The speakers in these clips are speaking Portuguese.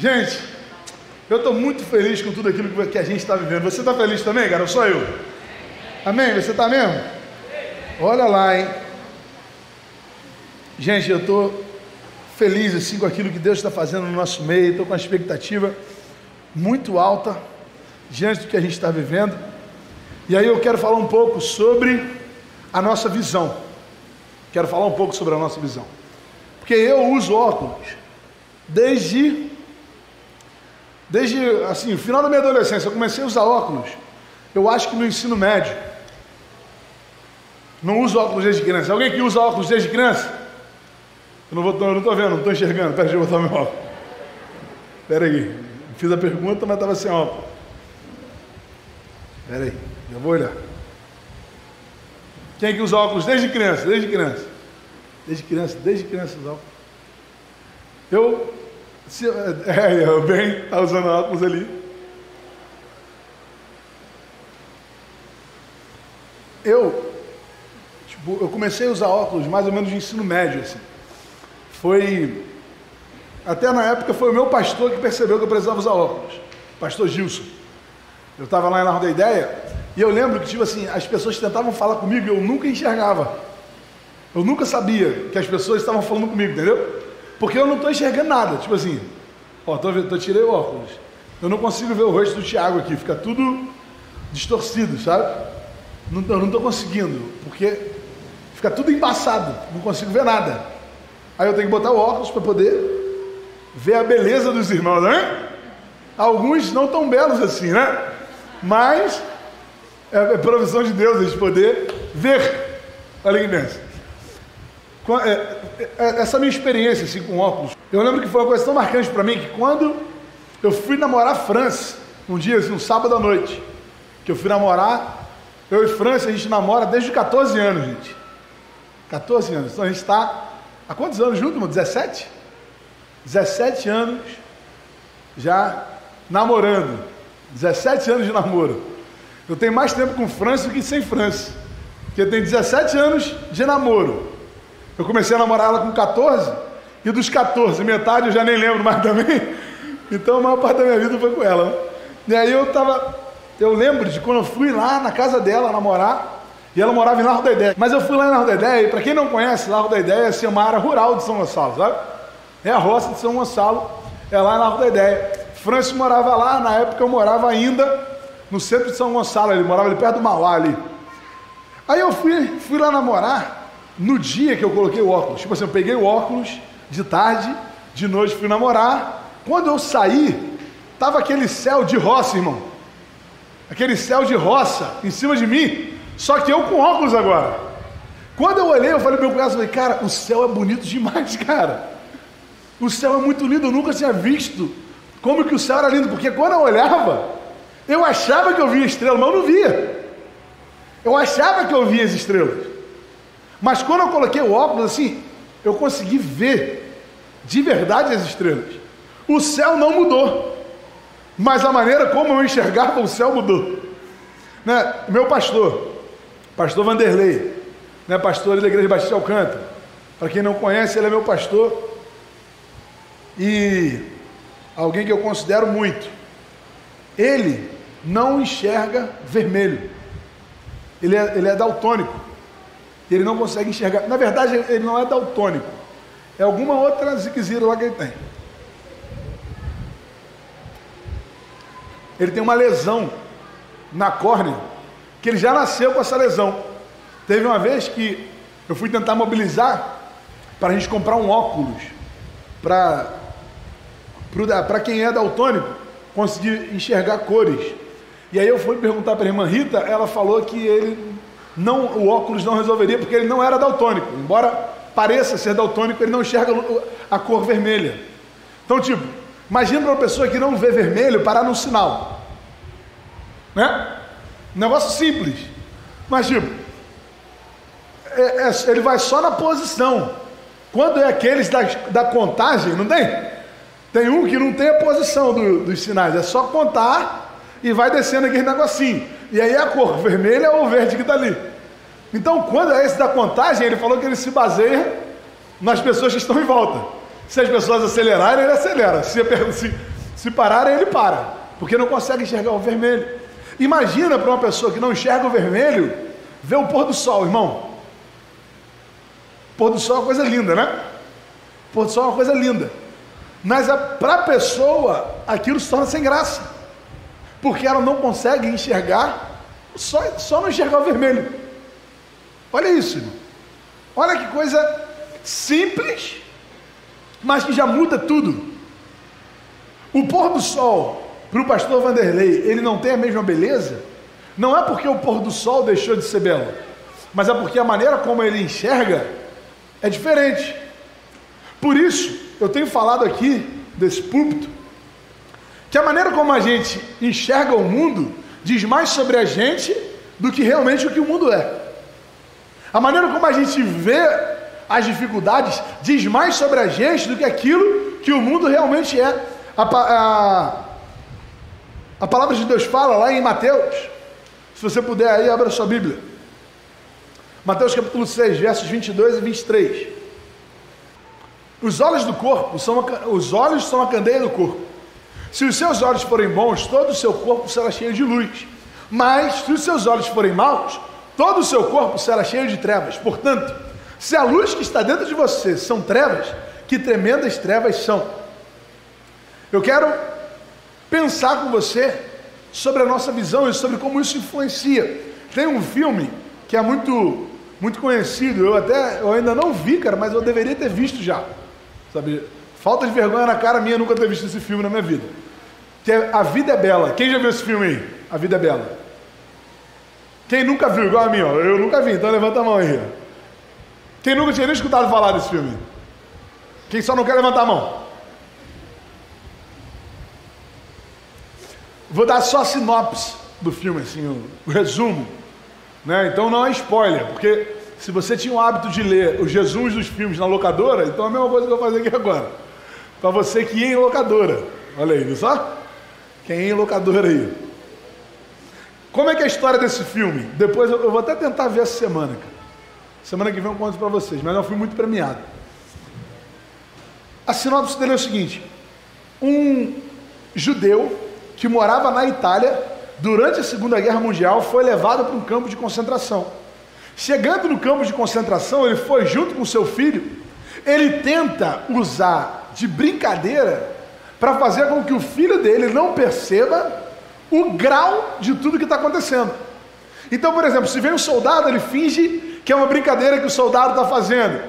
Gente, eu estou muito feliz com tudo aquilo que a gente está vivendo. Você está feliz também, cara? Ou só eu? Amém? Você está mesmo? Olha lá, hein? Gente, eu estou feliz assim com aquilo que Deus está fazendo no nosso meio. Estou com uma expectativa muito alta diante do que a gente está vivendo. E aí eu quero falar um pouco sobre a nossa visão. Quero falar um pouco sobre a nossa visão. Porque eu uso óculos desde desde assim, final da minha adolescência, eu comecei a usar óculos. Eu acho que no ensino médio. Não uso óculos desde criança. Alguém que usa óculos desde criança? Eu não estou vendo, não estou enxergando. Pera, deixa eu botar meu óculos. Espera aí. Fiz a pergunta, mas estava sem óculos. Espera aí, eu vou olhar. Quem é que usa óculos desde criança? Desde criança. Desde criança, desde criança usa óculos. Eu, se, é, o bem está usando óculos ali. Eu, tipo, eu comecei a usar óculos mais ou menos de ensino médio, assim. Foi, até na época foi o meu pastor que percebeu que eu precisava usar óculos. Pastor Gilson. Eu estava lá em Largo da Ideia e eu lembro que, tipo assim, as pessoas tentavam falar comigo e eu nunca enxergava. Eu nunca sabia que as pessoas estavam falando comigo, entendeu? Porque eu não estou enxergando nada. Tipo assim, ó, tô, tô, tirei o óculos. Eu não consigo ver o rosto do Tiago aqui, fica tudo distorcido, sabe? Não, eu não estou conseguindo, porque fica tudo embaçado, não consigo ver nada. Aí eu tenho que botar o óculos para poder ver a beleza dos irmãos, né? Alguns não tão belos assim, né? Mas é, é provisão de Deus a gente poder ver. Olha que benção. É, essa minha experiência assim, com óculos, eu lembro que foi uma coisa tão marcante para mim que quando eu fui namorar França, um dia, assim, um sábado à noite, que eu fui namorar, eu e França, a gente namora desde 14 anos, gente. 14 anos. Então a gente está há quantos anos junto, irmão? 17? 17 anos já namorando. 17 anos de namoro. Eu tenho mais tempo com França do que sem França. Porque tenho 17 anos de namoro. Eu comecei a namorar ela com 14, e dos 14, metade eu já nem lembro mais também. Então a maior parte da minha vida foi com ela. E aí eu tava. Eu lembro de quando eu fui lá na casa dela namorar, e ela morava em Largo da Ideia. Mas eu fui lá em Largo da Ideia, e para quem não conhece, Largo da Ideia é uma área rural de São Gonçalo, sabe? É a roça de São Gonçalo, é lá em Largo da Ideia. Francis morava lá, na época eu morava ainda no centro de São Gonçalo, ele morava ali perto do Mauá ali. Aí eu fui, fui lá namorar no dia que eu coloquei o óculos. Tipo assim, eu peguei o óculos de tarde, de noite fui namorar. Quando eu saí, tava aquele céu de roça, irmão. Aquele céu de roça em cima de mim, só que eu com óculos agora. Quando eu olhei, eu falei pro meu cunhado, falei, cara, o céu é bonito demais, cara. O céu é muito lindo, eu nunca tinha visto como que o céu era lindo, porque quando eu olhava, eu achava que eu via estrela, mas eu não via. Eu achava que eu via as estrelas. Mas quando eu coloquei o óculos assim, eu consegui ver de verdade as estrelas. O céu não mudou, mas a maneira como eu enxergava o céu mudou. Né? Meu pastor, pastor Vanderlei, né? pastor da Igreja Batista Alcântara. Para quem não conhece, ele é meu pastor. E alguém que eu considero muito. Ele não enxerga vermelho. Ele é, ele é daltônico. Ele não consegue enxergar. Na verdade, ele não é daltônico. É alguma outra ziquezira lá que ele tem. Ele tem uma lesão na córnea, que ele já nasceu com essa lesão. Teve uma vez que eu fui tentar mobilizar para a gente comprar um óculos para para quem é daltônico, conseguir enxergar cores. E aí eu fui perguntar para a irmã Rita, ela falou que ele não, o óculos não resolveria porque ele não era daltônico. Embora pareça ser daltônico, ele não enxerga a cor vermelha. Então, tipo, imagina uma pessoa que não vê vermelho parar no sinal. Né? Negócio simples. Mas, tipo, é, é, ele vai só na posição. Quando é aqueles da, da contagem, não tem? Tem um que não tem a posição do, dos sinais, é só contar e vai descendo aquele negocinho. E aí a cor vermelha ou verde que está ali. Então, quando é esse da contagem, ele falou que ele se baseia nas pessoas que estão em volta. Se as pessoas acelerarem, ele acelera. Se, se, se pararem, ele para. Porque não consegue enxergar o vermelho. Imagina para uma pessoa que não enxerga o vermelho, ver o pôr do sol, irmão. O pôr do sol é uma coisa linda, né? O pôr do sol é uma coisa linda. Mas para a pessoa, aquilo se torna sem graça. Porque ela não consegue enxergar, só, só não enxergar o vermelho. Olha isso, irmão. Olha que coisa simples, mas que já muda tudo. O pôr do sol, para o pastor Vanderlei, ele não tem a mesma beleza, não é porque o pôr do sol deixou de ser belo, mas é porque a maneira como ele enxerga é diferente. Por isso, eu tenho falado aqui desse púlpito, que a maneira como a gente enxerga o mundo diz mais sobre a gente do que realmente o que o mundo é. A maneira como a gente vê as dificuldades diz mais sobre a gente do que aquilo que o mundo realmente é. A, a, a palavra de Deus fala lá em Mateus, se você puder aí, abra sua Bíblia. Mateus capítulo 6, versos 22 e 23. Os olhos do corpo são a, os olhos são a candeia do corpo. Se os seus olhos forem bons, todo o seu corpo será cheio de luz. Mas se os seus olhos forem maus, todo o seu corpo será cheio de trevas. Portanto, se a luz que está dentro de você são trevas, que tremendas trevas são. Eu quero pensar com você sobre a nossa visão e sobre como isso influencia. Tem um filme que é muito muito conhecido, eu até eu ainda não vi, cara, mas eu deveria ter visto já. Sabe? Falta de vergonha na cara minha nunca ter visto esse filme na minha vida. Que é A Vida é Bela. Quem já viu esse filme aí? A Vida é Bela. Quem nunca viu, igual a mim, ó. Eu nunca vi, então levanta a mão aí. Quem nunca tinha nem escutado falar desse filme? Quem só não quer levantar a mão? Vou dar só a sinopse do filme, assim, o, o resumo. Né? Então não é spoiler, porque se você tinha o hábito de ler os Jesus dos filmes na locadora, então é a mesma coisa que eu vou fazer aqui agora. Para você que ia em locadora. Olha aí, viu só? Quem ia em locadora aí. Como é que é a história desse filme? Depois eu, vou até tentar ver essa semana, cara. Semana que vem eu conto para vocês, mas eu fui muito premiado. A sinopse dele é o seguinte: um judeu que morava na Itália durante a Segunda Guerra Mundial foi levado para um campo de concentração. Chegando no campo de concentração, ele foi junto com seu filho. Ele tenta usar de brincadeira para fazer com que o filho dele não perceba o grau de tudo que está acontecendo. Então, por exemplo, se vem um soldado, ele finge que é uma brincadeira que o soldado está fazendo.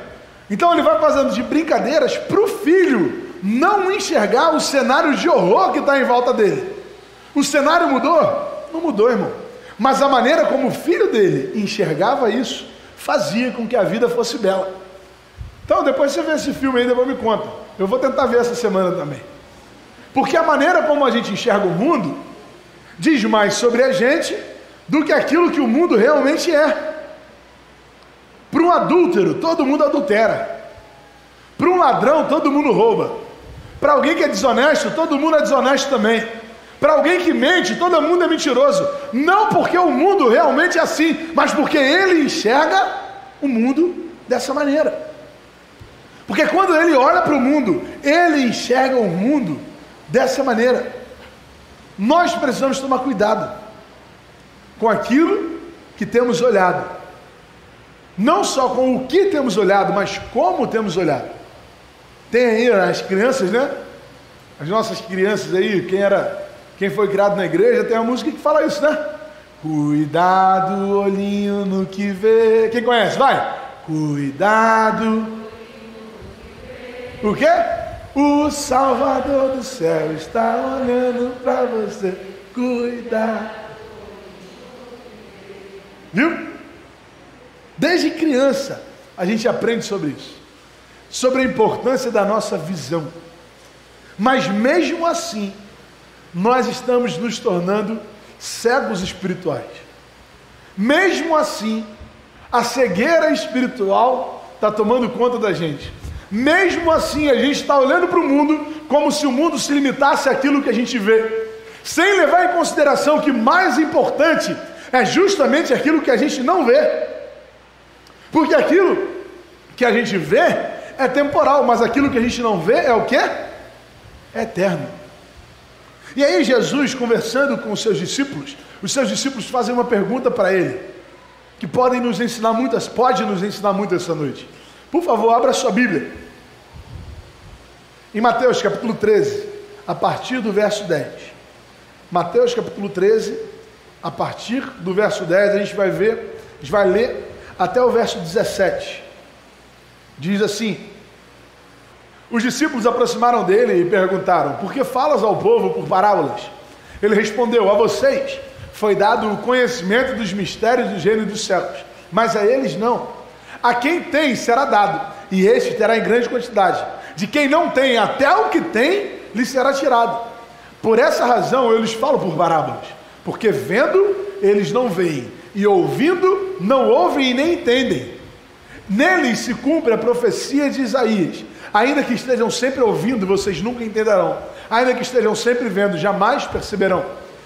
Então ele vai fazendo de brincadeiras para o filho não enxergar o cenário de horror que está em volta dele. O cenário mudou? Não mudou, irmão. Mas a maneira como o filho dele enxergava isso fazia com que a vida fosse bela. Então, depois você vê esse filme aí, depois me conta. Eu vou tentar ver essa semana também. Porque a maneira como a gente enxerga o mundo diz mais sobre a gente do que aquilo que o mundo realmente é. Para um adúltero, todo mundo adultera. Para um ladrão, todo mundo rouba. Para alguém que é desonesto, todo mundo é desonesto também. Para alguém que mente, todo mundo é mentiroso. Não porque o mundo realmente é assim, mas porque ele enxerga o mundo dessa maneira. Porque quando ele olha para o mundo, ele enxerga o mundo dessa maneira. Nós precisamos tomar cuidado com aquilo que temos olhado. Não só com o que temos olhado, mas como temos olhado. Tem aí as crianças, né? As nossas crianças aí, quem era, quem foi criado na igreja, tem uma música que fala isso, né? Cuidado, olhinho no que vê. Quem conhece? Vai. Cuidado. O quê? O Salvador do céu está olhando para você. Cuidar. Viu? Desde criança a gente aprende sobre isso. Sobre a importância da nossa visão. Mas mesmo assim, nós estamos nos tornando cegos espirituais. Mesmo assim, a cegueira espiritual está tomando conta da gente. Mesmo assim, a gente está olhando para o mundo como se o mundo se limitasse àquilo que a gente vê, sem levar em consideração que mais importante é justamente aquilo que a gente não vê. Porque aquilo que a gente vê é temporal, mas aquilo que a gente não vê é o que? É eterno. E aí Jesus, conversando com os seus discípulos, os seus discípulos fazem uma pergunta para ele, que podem nos ensinar muitas, pode nos ensinar muito essa noite. Por favor, abra sua Bíblia. Em Mateus capítulo 13, a partir do verso 10. Mateus capítulo 13, a partir do verso 10, a gente vai ver, a gente vai ler até o verso 17. Diz assim: Os discípulos aproximaram dele e perguntaram: Por que falas ao povo por parábolas? Ele respondeu: A vocês foi dado o conhecimento dos mistérios do reino dos céus, mas a eles não. A quem tem será dado, e este terá em grande quantidade. De quem não tem, até o que tem, lhe será tirado. Por essa razão eu lhes falo por parábolas, porque vendo eles não veem, e ouvindo não ouvem e nem entendem. Neles se cumpre a profecia de Isaías. Ainda que estejam sempre ouvindo, vocês nunca entenderão. Ainda que estejam sempre vendo, jamais perceberão.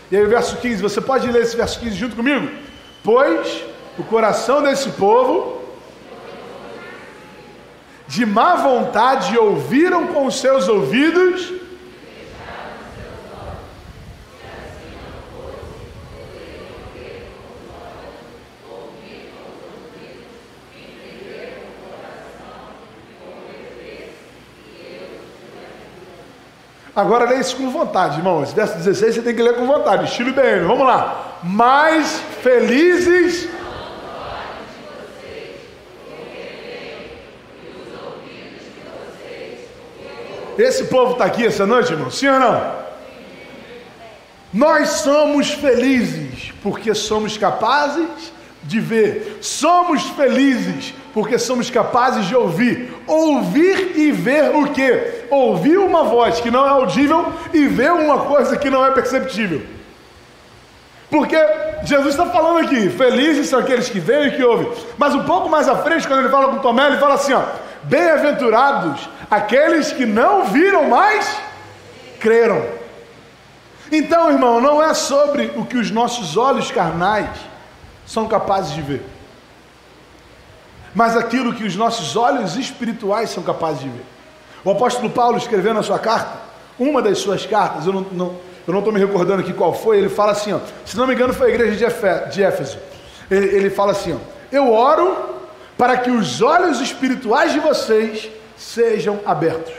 E aí o verso 15, você pode ler esse verso 15 junto comigo? Pois o coração desse povo de má vontade ouviram com os seus ouvidos Agora leia isso com vontade, irmão. Esse verso 16 você tem que ler com vontade, estilo BM. Vamos lá. Mais felizes. Esse povo está aqui essa noite, irmão? Sim ou não? Nós somos felizes porque somos capazes de ver. Somos felizes porque somos capazes de ouvir. Ouvir e ver o que? Ouvir uma voz que não é audível e ver uma coisa que não é perceptível. Porque Jesus está falando aqui, felizes são aqueles que veem e que ouvem. Mas um pouco mais à frente, quando ele fala com Tomé, ele fala assim: ó, bem-aventurados aqueles que não viram, mas creram. Então, irmão, não é sobre o que os nossos olhos carnais são capazes de ver mas aquilo que os nossos olhos espirituais são capazes de ver. O apóstolo Paulo, escrevendo a sua carta, uma das suas cartas, eu não estou não, não me recordando aqui qual foi, ele fala assim, ó, se não me engano foi a igreja de Éfeso, ele, ele fala assim, ó, eu oro para que os olhos espirituais de vocês sejam abertos.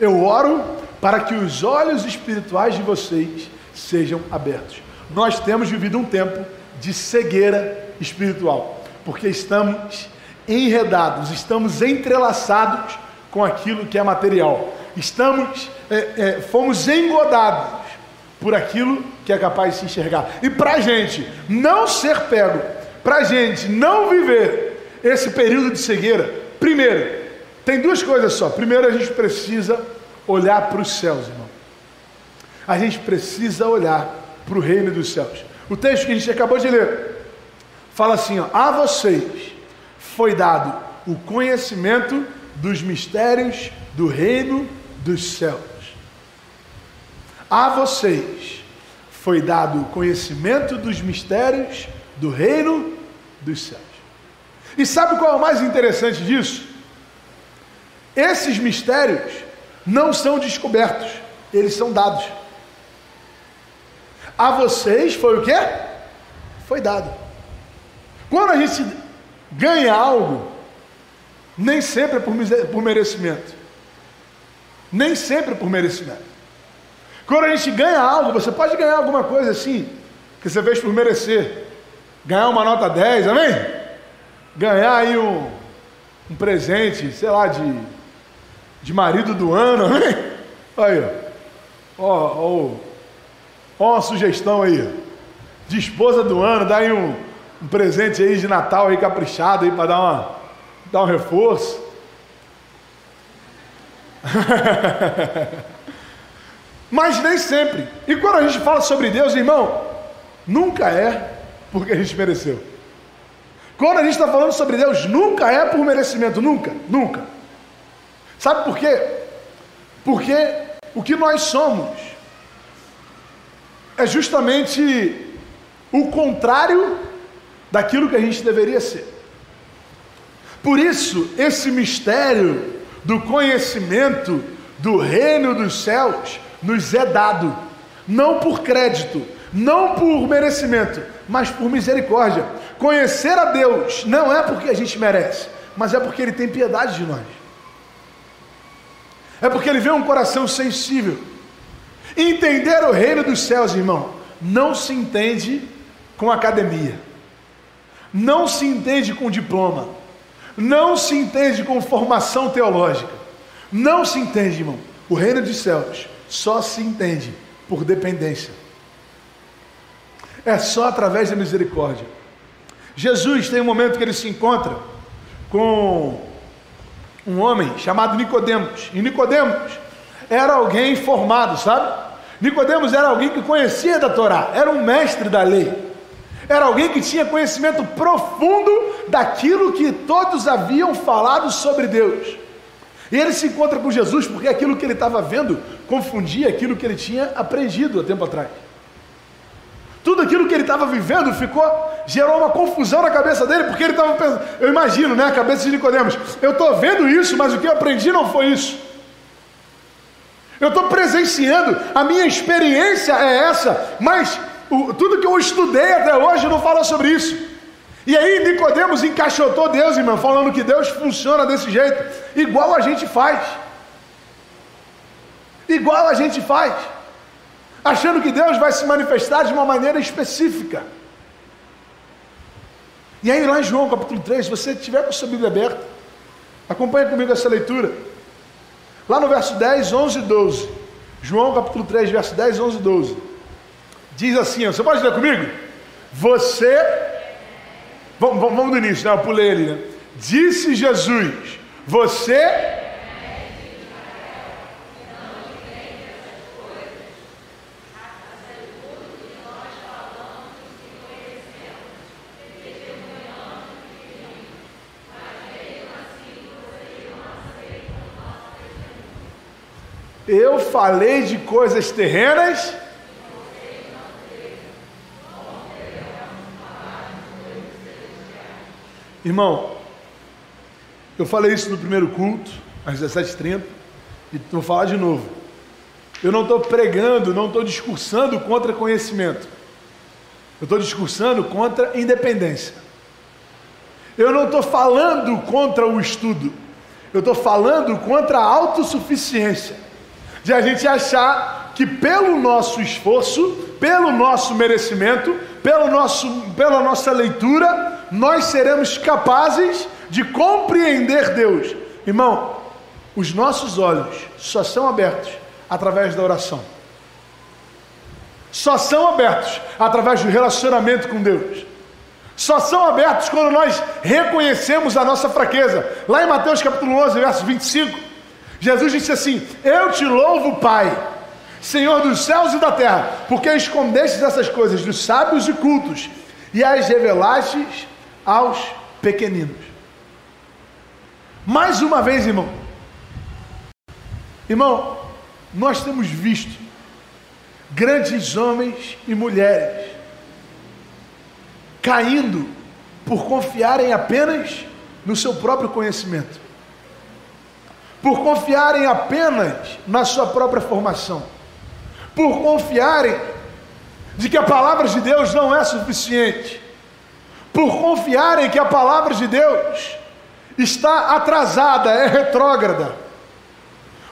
Eu oro para que os olhos espirituais de vocês sejam abertos. Nós temos vivido um tempo de cegueira espiritual porque estamos enredados, estamos entrelaçados com aquilo que é material. Estamos, é, é, fomos engodados por aquilo que é capaz de se enxergar. E para a gente não ser pego, para a gente não viver esse período de cegueira, primeiro, tem duas coisas só. Primeiro, a gente precisa olhar para os céus, irmão. A gente precisa olhar para o reino dos céus. O texto que a gente acabou de ler, fala assim: ó, a vocês foi dado o conhecimento dos mistérios do reino dos céus. A vocês foi dado o conhecimento dos mistérios do reino dos céus. E sabe qual é o mais interessante disso? Esses mistérios não são descobertos, eles são dados. A vocês foi o que? Foi dado. Quando a gente ganha algo, nem sempre é por, merecimento. Nem sempre é por merecimento. Quando a gente ganha algo, você pode ganhar alguma coisa assim, que você fez por merecer. Ganhar uma nota 10, amém? Ganhar aí um, um presente, sei lá, de, de marido do ano, amém? Aí, ó. Ó, ó, ó uma sugestão aí. De esposa do ano, dá aí um, um presente aí de Natal aí caprichado aí para dar uma dar um reforço. Mas nem sempre. E quando a gente fala sobre Deus, irmão, nunca é porque a gente mereceu. Quando a gente está falando sobre Deus, nunca é por merecimento, nunca, nunca. Sabe por quê? Porque o que nós somos é justamente o contrário daquilo que a gente deveria ser. Por isso, esse mistério do conhecimento do reino dos céus nos é dado, não por crédito, não por merecimento, mas por misericórdia. Conhecer a Deus não é porque a gente merece, mas é porque Ele tem piedade de nós. É porque Ele vê um coração sensível. Entender o reino dos céus, irmão, não se entende com academia, não se entende com diploma, não se entende com formação teológica, não se entende, irmão. O reino dos céus só se entende por dependência. É só através da misericórdia. Jesus tem um momento que ele se encontra com um homem chamado Nicodemos. E Nicodemos era alguém formado, sabe? Nicodemos era alguém que conhecia da Torá, era um mestre da lei. Era alguém que tinha conhecimento profundo daquilo que todos haviam falado sobre Deus. E ele se encontra com Jesus porque aquilo que ele estava vendo confundia aquilo que ele tinha aprendido há tempo atrás. Tudo aquilo que ele estava vivendo ficou, gerou uma confusão na cabeça dele, porque ele estava pensando, eu imagino, né, a cabeça de Nicodemos, eu estou vendo isso, mas o que eu aprendi não foi isso. Eu estou presenciando, a minha experiência é essa, mas o, tudo que eu estudei até hoje não fala sobre isso. E aí Nicodemos encaixotou Deus, irmão, falando que Deus funciona desse jeito, igual a gente faz. Igual a gente faz. Achando que Deus vai se manifestar de uma maneira específica. E aí lá em João capítulo 3, se você tiver com sua Bíblia aberta, acompanhe comigo essa leitura. Lá no verso 10, 11 e 12. João capítulo 3, verso 10, 11 e 12. Diz assim, você pode ler comigo? Você. Vamos, vamos do início, né? Eu pulei ali, né? Disse Jesus: Você Eu falei de coisas terrenas. Irmão, eu falei isso no primeiro culto, às 17h30, e vou falar de novo. Eu não estou pregando, não estou discursando contra conhecimento. Eu estou discursando contra independência. Eu não estou falando contra o estudo. Eu estou falando contra a autossuficiência de a gente achar que pelo nosso esforço, pelo nosso merecimento, pelo nosso, pela nossa leitura, nós seremos capazes de compreender Deus. Irmão, os nossos olhos só são abertos através da oração. Só são abertos através do relacionamento com Deus. Só são abertos quando nós reconhecemos a nossa fraqueza. Lá em Mateus capítulo 11, verso 25, Jesus disse assim: Eu te louvo, Pai, Senhor dos céus e da terra, porque escondestes essas coisas dos sábios e cultos e as revelastes aos pequeninos. Mais uma vez, irmão, irmão, nós temos visto grandes homens e mulheres caindo por confiarem apenas no seu próprio conhecimento por confiarem apenas na sua própria formação, por confiarem de que a palavra de Deus não é suficiente, por confiarem que a palavra de Deus está atrasada, é retrógrada,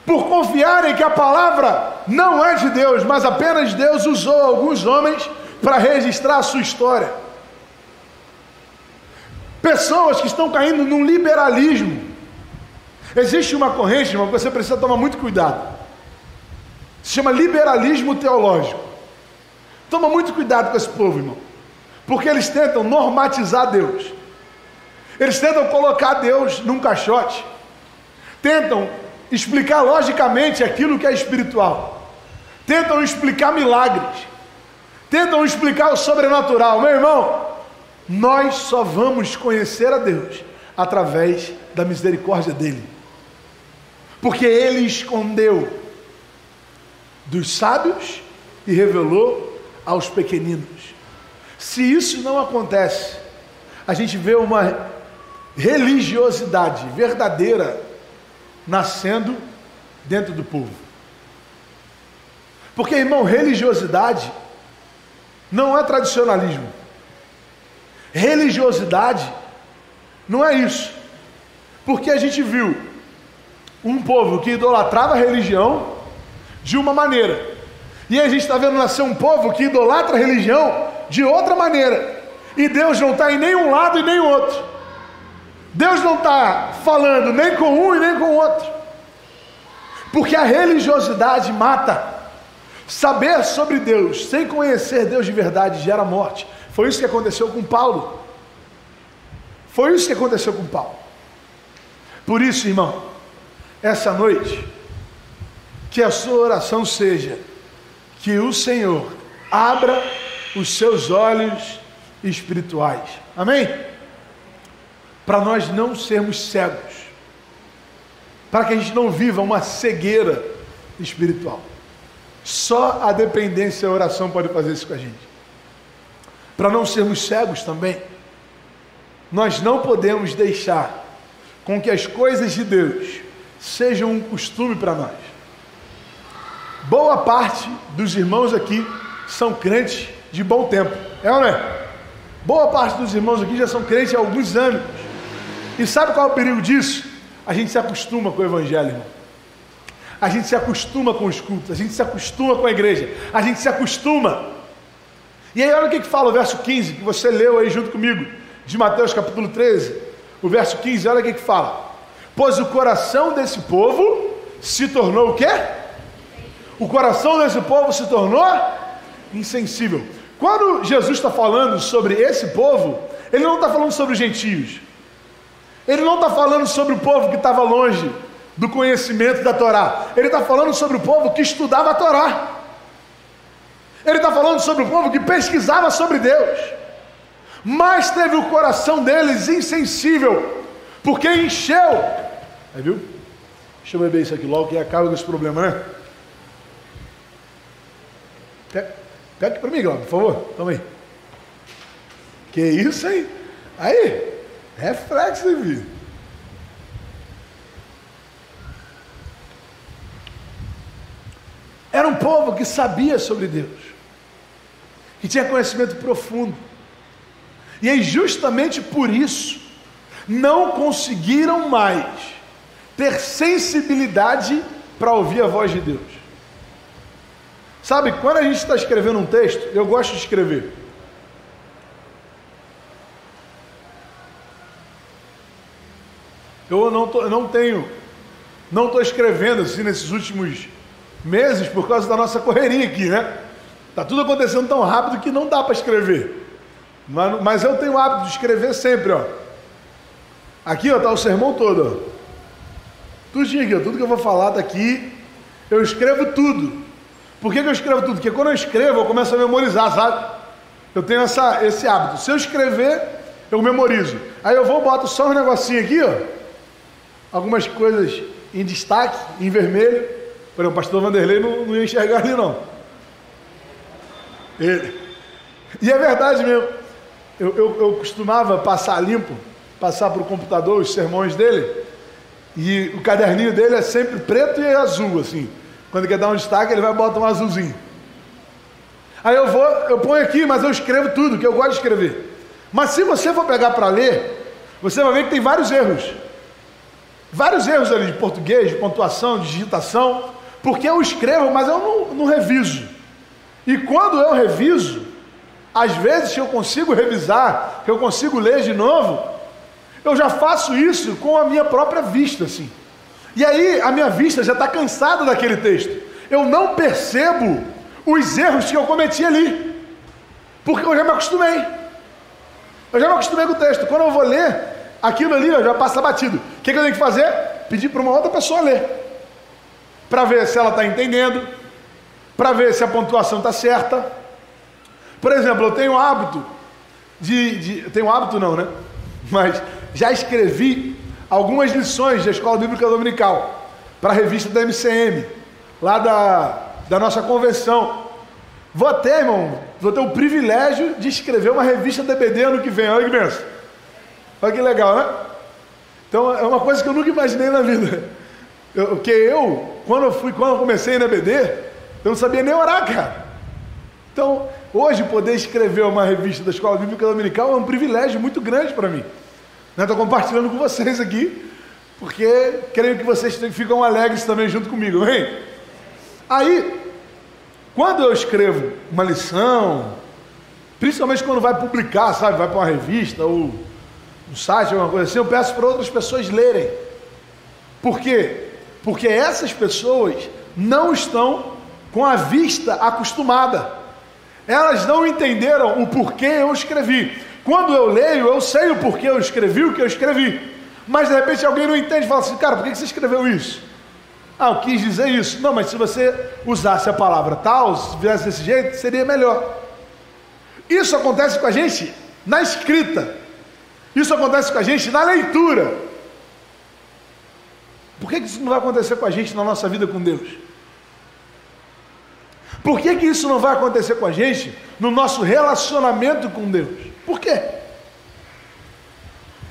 por confiarem que a palavra não é de Deus, mas apenas Deus usou alguns homens para registrar a sua história. Pessoas que estão caindo num liberalismo, Existe uma corrente, irmão, que você precisa tomar muito cuidado. Se chama liberalismo teológico. Toma muito cuidado com esse povo, irmão. Porque eles tentam normatizar Deus. Eles tentam colocar Deus num caixote. Tentam explicar logicamente aquilo que é espiritual. Tentam explicar milagres. Tentam explicar o sobrenatural. Meu irmão, nós só vamos conhecer a Deus através da misericórdia dEle porque ele escondeu dos sábios e revelou aos pequeninos. Se isso não acontece, a gente vê uma religiosidade verdadeira nascendo dentro do povo. Porque, irmão, religiosidade não é tradicionalismo. Religiosidade não é isso. Porque a gente viu um povo que idolatrava a religião de uma maneira. E a gente está vendo nascer um povo que idolatra a religião de outra maneira. E Deus não está em nenhum lado e nem outro. Deus não está falando nem com um e nem com o outro. Porque a religiosidade mata. Saber sobre Deus sem conhecer Deus de verdade gera morte. Foi isso que aconteceu com Paulo. Foi isso que aconteceu com Paulo. Por isso, irmão, essa noite, que a sua oração seja que o Senhor abra os seus olhos espirituais. Amém? Para nós não sermos cegos. Para que a gente não viva uma cegueira espiritual. Só a dependência e a oração pode fazer isso com a gente. Para não sermos cegos também, nós não podemos deixar com que as coisas de Deus sejam um costume para nós. Boa parte dos irmãos aqui são crentes de bom tempo, é ou não é? Boa parte dos irmãos aqui já são crentes há alguns anos. E sabe qual é o perigo disso? A gente se acostuma com o Evangelho, irmão. A gente se acostuma com os cultos, a gente se acostuma com a igreja, a gente se acostuma. E aí, olha o que, que fala o verso 15, que você leu aí junto comigo, de Mateus capítulo 13, o verso 15, olha o que, que fala. Pois o coração desse povo se tornou o quê? O coração desse povo se tornou insensível. Quando Jesus está falando sobre esse povo, ele não está falando sobre os gentios. Ele não está falando sobre o povo que estava longe do conhecimento da Torá. Ele está falando sobre o povo que estudava a Torá. Ele está falando sobre o povo que pesquisava sobre Deus. Mas teve o coração deles insensível, porque encheu. Aí viu? Deixa eu beber isso aqui logo que acaba com esse problema, né? Pega aqui para mim, Glauco, por favor. Toma aí. Que isso, hein? Aí, reflexo, hein, filho? Era um povo que sabia sobre Deus, que tinha conhecimento profundo. E aí, justamente por isso, não conseguiram mais ter sensibilidade para ouvir a voz de Deus. Sabe, quando a gente está escrevendo um texto, eu gosto de escrever. Eu não, tô, eu não tenho, não estou escrevendo assim nesses últimos meses por causa da nossa correria aqui, né? Tá tudo acontecendo tão rápido que não dá para escrever. Mas, mas, eu tenho o hábito de escrever sempre, ó. Aqui, ó, tá o sermão todo, ó. Aqui, ó, tudo que eu vou falar tá aqui. Eu escrevo tudo. Por que, que eu escrevo tudo? Porque quando eu escrevo, eu começo a memorizar, sabe? Eu tenho essa, esse hábito. Se eu escrever, eu memorizo. Aí eu vou, boto só um negocinho aqui, ó. Algumas coisas em destaque, em vermelho. Por exemplo, o pastor Vanderlei não, não ia enxergar ali, não. Ele. E é verdade mesmo. Eu, eu, eu costumava passar limpo, passar para o computador os sermões dele. E o caderninho dele é sempre preto e azul, assim. Quando quer dar um destaque, ele vai botar um azulzinho. Aí eu vou, eu ponho aqui, mas eu escrevo tudo, que eu gosto de escrever. Mas se você for pegar para ler, você vai ver que tem vários erros. Vários erros ali de português, de pontuação, de digitação, porque eu escrevo, mas eu não, não reviso. E quando eu reviso, às vezes que eu consigo revisar, que eu consigo ler de novo, eu já faço isso com a minha própria vista, assim. E aí a minha vista já está cansada daquele texto. Eu não percebo os erros que eu cometi ali, porque eu já me acostumei. Eu já me acostumei com o texto. Quando eu vou ler, aquilo ali já passa batido. O que, que eu tenho que fazer? Pedir para uma outra pessoa ler, para ver se ela está entendendo, para ver se a pontuação está certa. Por exemplo, eu tenho o hábito de, de. Tenho hábito não, né? Mas já escrevi algumas lições da Escola Bíblica Dominical para a revista da MCM, lá da, da nossa convenção. Vou ter, irmão, vou ter o privilégio de escrever uma revista DBD ano que vem. Olha que benção. Olha que legal, né? Então é uma coisa que eu nunca imaginei na vida. Eu, porque eu, quando eu fui, quando eu comecei na BD, eu não sabia nem orar, cara. Então, hoje poder escrever uma revista da Escola Bíblica Dominical é um privilégio muito grande para mim. Estou compartilhando com vocês aqui, porque creio que vocês ficam alegres também junto comigo, hein? Aí, quando eu escrevo uma lição, principalmente quando vai publicar, sabe, vai para uma revista ou um site, alguma coisa assim, eu peço para outras pessoas lerem. Por quê? Porque essas pessoas não estão com a vista acostumada. Elas não entenderam o porquê eu escrevi. Quando eu leio, eu sei o porquê eu escrevi o que eu escrevi. Mas de repente alguém não entende e fala assim, cara, por que você escreveu isso? Ah, eu quis dizer isso. Não, mas se você usasse a palavra tal, se fizesse desse jeito, seria melhor. Isso acontece com a gente na escrita. Isso acontece com a gente na leitura. Por que, que isso não vai acontecer com a gente na nossa vida com Deus? Por que, que isso não vai acontecer com a gente no nosso relacionamento com Deus? Por quê?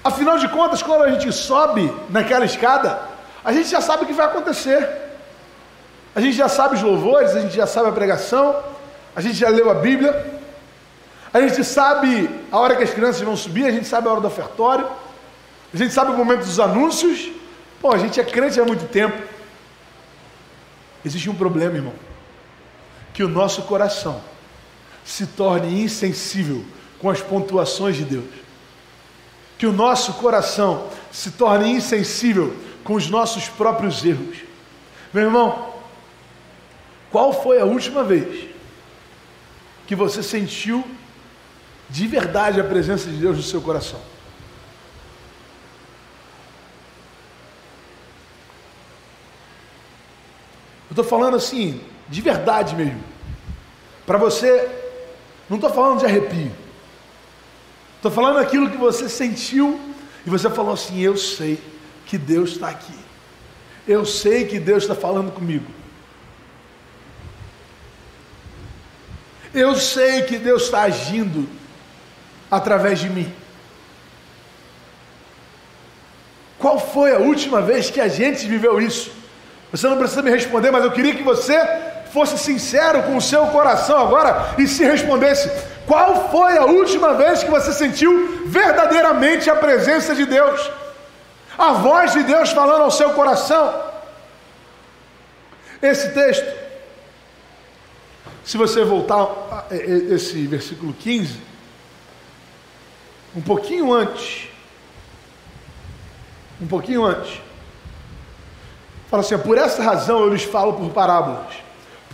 Afinal de contas, quando a gente sobe naquela escada, a gente já sabe o que vai acontecer. A gente já sabe os louvores, a gente já sabe a pregação, a gente já leu a Bíblia, a gente sabe a hora que as crianças vão subir, a gente sabe a hora do ofertório, a gente sabe o momento dos anúncios. Pô, a gente é crente há muito tempo. Existe um problema, irmão. Que o nosso coração se torne insensível com as pontuações de Deus. Que o nosso coração se torne insensível com os nossos próprios erros. Meu irmão, qual foi a última vez que você sentiu de verdade a presença de Deus no seu coração. Eu estou falando assim, de verdade mesmo. Para você, não estou falando de arrepio. Estou falando aquilo que você sentiu e você falou assim: Eu sei que Deus está aqui. Eu sei que Deus está falando comigo. Eu sei que Deus está agindo através de mim. Qual foi a última vez que a gente viveu isso? Você não precisa me responder, mas eu queria que você fosse sincero com o seu coração agora e se respondesse: qual foi a última vez que você sentiu verdadeiramente a presença de Deus? A voz de Deus falando ao seu coração? Esse texto, se você voltar esse versículo 15, um pouquinho antes, um pouquinho antes, fala assim: por essa razão eu lhes falo por parábolas,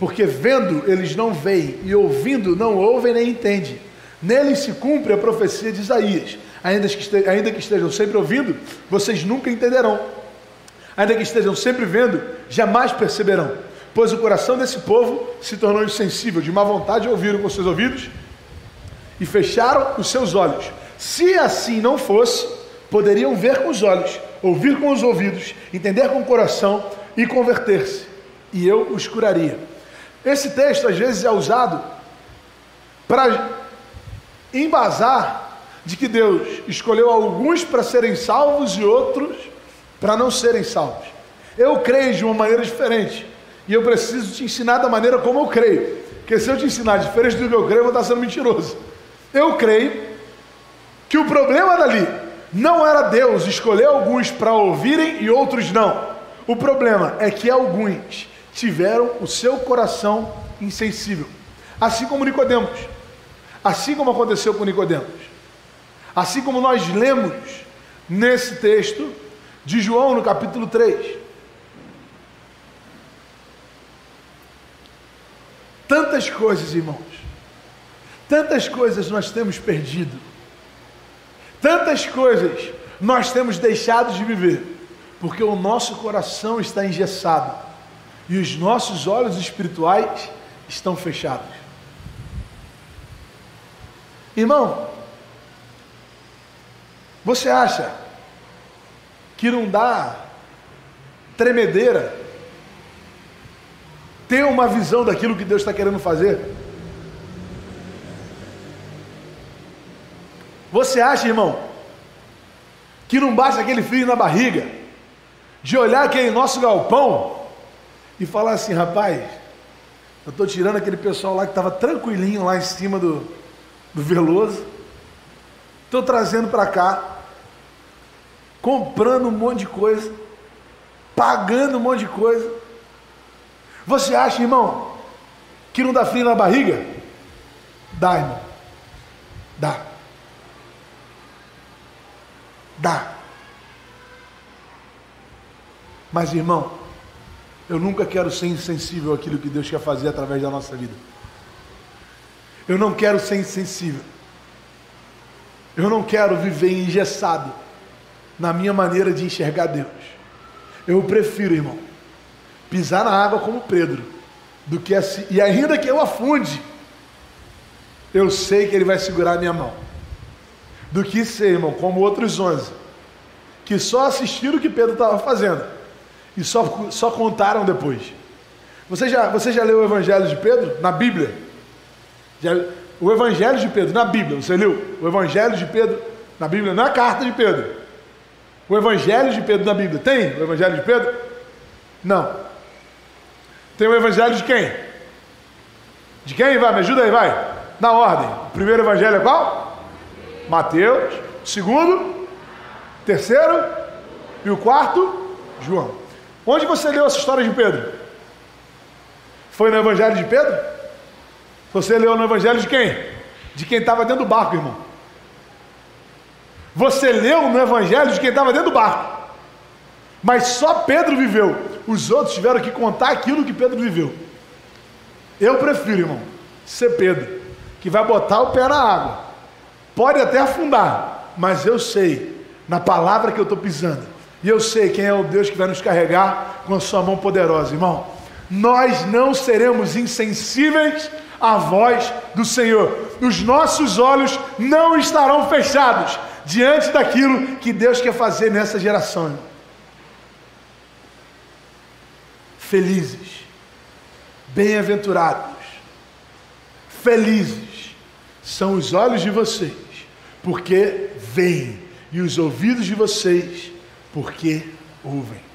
porque vendo eles não veem, e ouvindo não ouvem nem entendem. Neles se cumpre a profecia de Isaías. Ainda que, estejam, ainda que estejam sempre ouvindo, vocês nunca entenderão. Ainda que estejam sempre vendo, jamais perceberão. Pois o coração desse povo se tornou insensível, de má vontade ouviram com seus ouvidos e fecharam os seus olhos se assim não fosse, poderiam ver com os olhos, ouvir com os ouvidos, entender com o coração e converter-se, e eu os curaria. Esse texto às vezes é usado para embasar de que Deus escolheu alguns para serem salvos e outros para não serem salvos. Eu creio de uma maneira diferente e eu preciso te ensinar da maneira como eu creio. Porque se eu te ensinar diferente do que eu creio, eu vou estar sendo mentiroso. Eu creio que o problema dali não era Deus escolher alguns para ouvirem e outros não. O problema é que alguns tiveram o seu coração insensível, assim como Nicodemos. Assim como aconteceu com Nicodemos. Assim como nós lemos nesse texto de João no capítulo 3. Tantas coisas, irmãos. Tantas coisas nós temos perdido Tantas coisas nós temos deixado de viver, porque o nosso coração está engessado e os nossos olhos espirituais estão fechados. Irmão, você acha que não dá tremedeira ter uma visão daquilo que Deus está querendo fazer? Você acha, irmão, que não bate aquele frio na barriga, de olhar aquele nosso galpão e falar assim, rapaz, eu estou tirando aquele pessoal lá que estava tranquilinho lá em cima do, do Veloso, estou trazendo para cá, comprando um monte de coisa, pagando um monte de coisa. Você acha, irmão, que não dá frio na barriga? Dá, irmão. Dá. Dá. Mas, irmão, eu nunca quero ser insensível àquilo que Deus quer fazer através da nossa vida. Eu não quero ser insensível. Eu não quero viver engessado na minha maneira de enxergar Deus. Eu prefiro, irmão, pisar na água como Pedro, do que assim, e ainda que eu afunde, eu sei que Ele vai segurar a minha mão, do que ser, irmão, como outros onze, que só assistiram o que Pedro estava fazendo e só, só contaram depois. Você já, você já leu o Evangelho de Pedro na Bíblia? Já, o Evangelho de Pedro na Bíblia, você leu? O Evangelho de Pedro na Bíblia, não é a carta de Pedro. O Evangelho de Pedro na Bíblia. Tem o Evangelho de Pedro? Não. Tem o Evangelho de quem? De quem? Vai, me ajuda aí, vai. Na ordem. O primeiro Evangelho é qual? Mateus. O segundo? Terceiro? E o quarto? João. Onde você leu essa história de Pedro? Foi no Evangelho de Pedro? Você leu no Evangelho de quem? De quem estava dentro do barco, irmão. Você leu no Evangelho de quem estava dentro do barco. Mas só Pedro viveu. Os outros tiveram que contar aquilo que Pedro viveu. Eu prefiro, irmão, ser Pedro, que vai botar o pé na água. Pode até afundar, mas eu sei, na palavra que eu estou pisando, e eu sei quem é o Deus que vai nos carregar com a sua mão poderosa, irmão. Nós não seremos insensíveis à voz do Senhor. Os nossos olhos não estarão fechados diante daquilo que Deus quer fazer nessa geração. Irmão. Felizes, bem-aventurados, felizes são os olhos de vocês, porque veem, e os ouvidos de vocês porque ouvem.